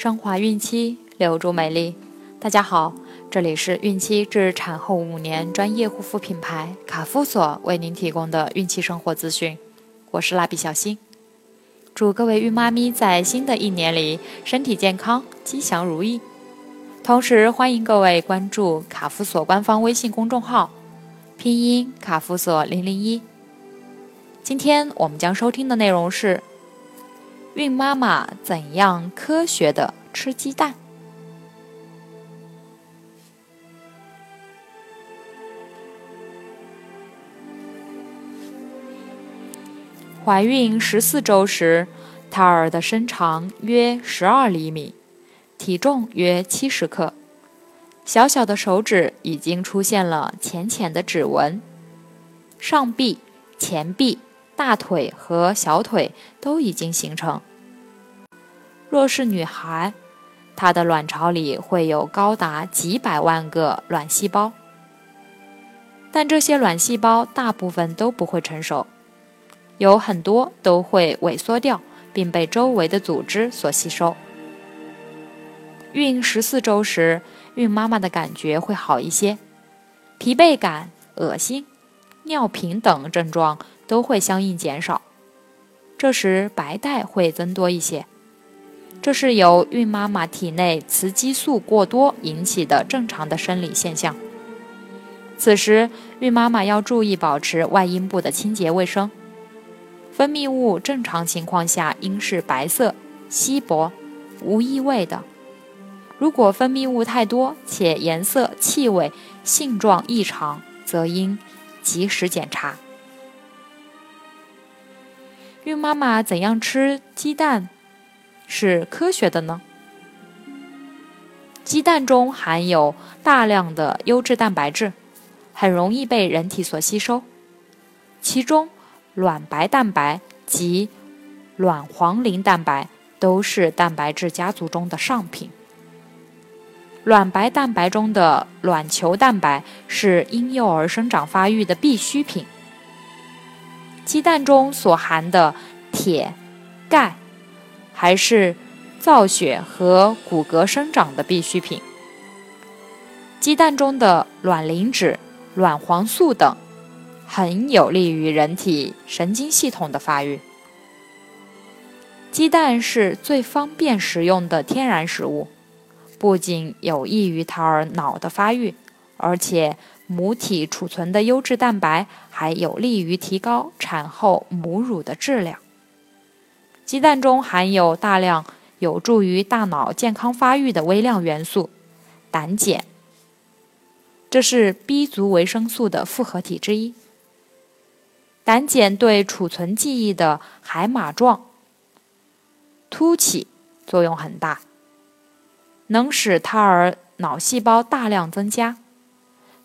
升华孕期，留住美丽。大家好，这里是孕期至产后五年专业护肤品牌卡夫索为您提供的孕期生活资讯。我是蜡笔小新，祝各位孕妈咪在新的一年里身体健康，吉祥如意。同时欢迎各位关注卡夫索官方微信公众号，拼音卡夫索零零一。今天我们将收听的内容是。孕妈妈怎样科学的吃鸡蛋？怀孕十四周时，胎儿的身长约十二厘米，体重约七十克，小小的手指已经出现了浅浅的指纹，上臂、前臂。大腿和小腿都已经形成。若是女孩，她的卵巢里会有高达几百万个卵细胞，但这些卵细胞大部分都不会成熟，有很多都会萎缩掉，并被周围的组织所吸收。孕十四周时，孕妈妈的感觉会好一些，疲惫感、恶心、尿频等症状。都会相应减少，这时白带会增多一些，这是由孕妈妈体内雌激素过多引起的正常的生理现象。此时孕妈妈要注意保持外阴部的清洁卫生，分泌物正常情况下应是白色、稀薄、无异味的。如果分泌物太多且颜色、气味、性状异常，则应及时检查。孕妈妈怎样吃鸡蛋是科学的呢？鸡蛋中含有大量的优质蛋白质，很容易被人体所吸收。其中，卵白蛋白及卵黄磷蛋白都是蛋白质家族中的上品。卵白蛋白中的卵球蛋白是婴幼儿生长发育的必需品。鸡蛋中所含的铁、钙，还是造血和骨骼生长的必需品。鸡蛋中的卵磷脂、卵黄素等，很有利于人体神经系统的发育。鸡蛋是最方便食用的天然食物，不仅有益于胎儿脑的发育，而且。母体储存的优质蛋白还有利于提高产后母乳的质量。鸡蛋中含有大量有助于大脑健康发育的微量元素胆碱，这是 B 族维生素的复合体之一。胆碱对储存记忆的海马状突起作用很大，能使胎儿脑细胞大量增加。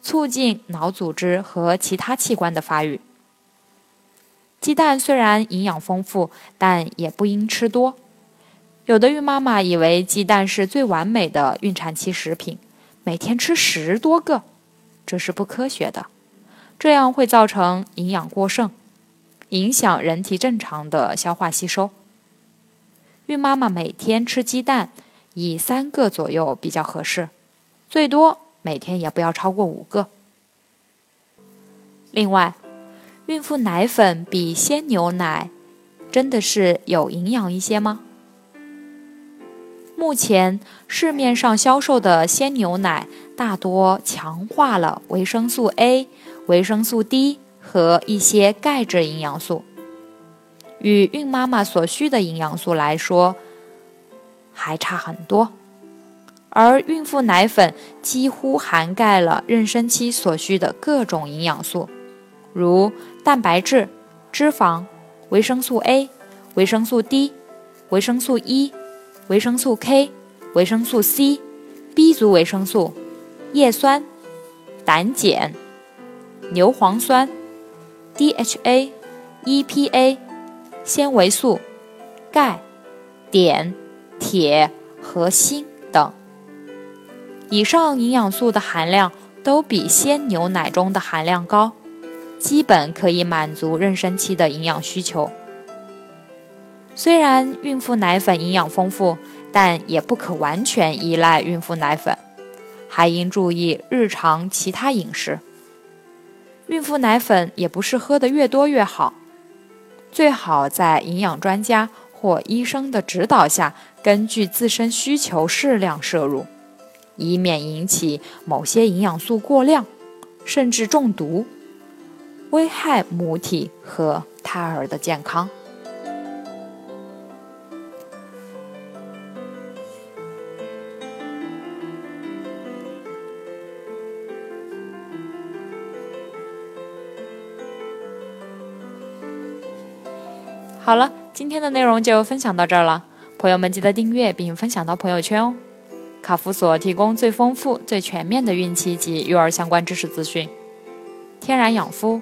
促进脑组织和其他器官的发育。鸡蛋虽然营养丰富，但也不应吃多。有的孕妈妈以为鸡蛋是最完美的孕产期食品，每天吃十多个，这是不科学的。这样会造成营养过剩，影响人体正常的消化吸收。孕妈妈每天吃鸡蛋以三个左右比较合适，最多。每天也不要超过五个。另外，孕妇奶粉比鲜牛奶真的是有营养一些吗？目前市面上销售的鲜牛奶大多强化了维生素 A、维生素 D 和一些钙质营养素，与孕妈妈所需的营养素来说，还差很多。而孕妇奶粉几乎涵盖了妊娠期所需的各种营养素，如蛋白质、脂肪、维生素 A、维生素 D、维生素 E、维生素 K、维生素 C、B 族维生素、叶酸、胆碱、牛磺酸、DHA、EPA、纤维素、钙、碘、铁和锌等。以上营养素的含量都比鲜牛奶中的含量高，基本可以满足妊娠期的营养需求。虽然孕妇奶粉营养丰富，但也不可完全依赖孕妇奶粉，还应注意日常其他饮食。孕妇奶粉也不是喝的越多越好，最好在营养专家或医生的指导下，根据自身需求适量摄入，以免引起某些营养素过量，甚至中毒，危害母体和胎儿的健康。好了，今天的内容就分享到这儿了。朋友们记得订阅并分享到朋友圈哦。卡夫所提供最丰富、最全面的孕期及育儿相关知识资讯。天然养肤，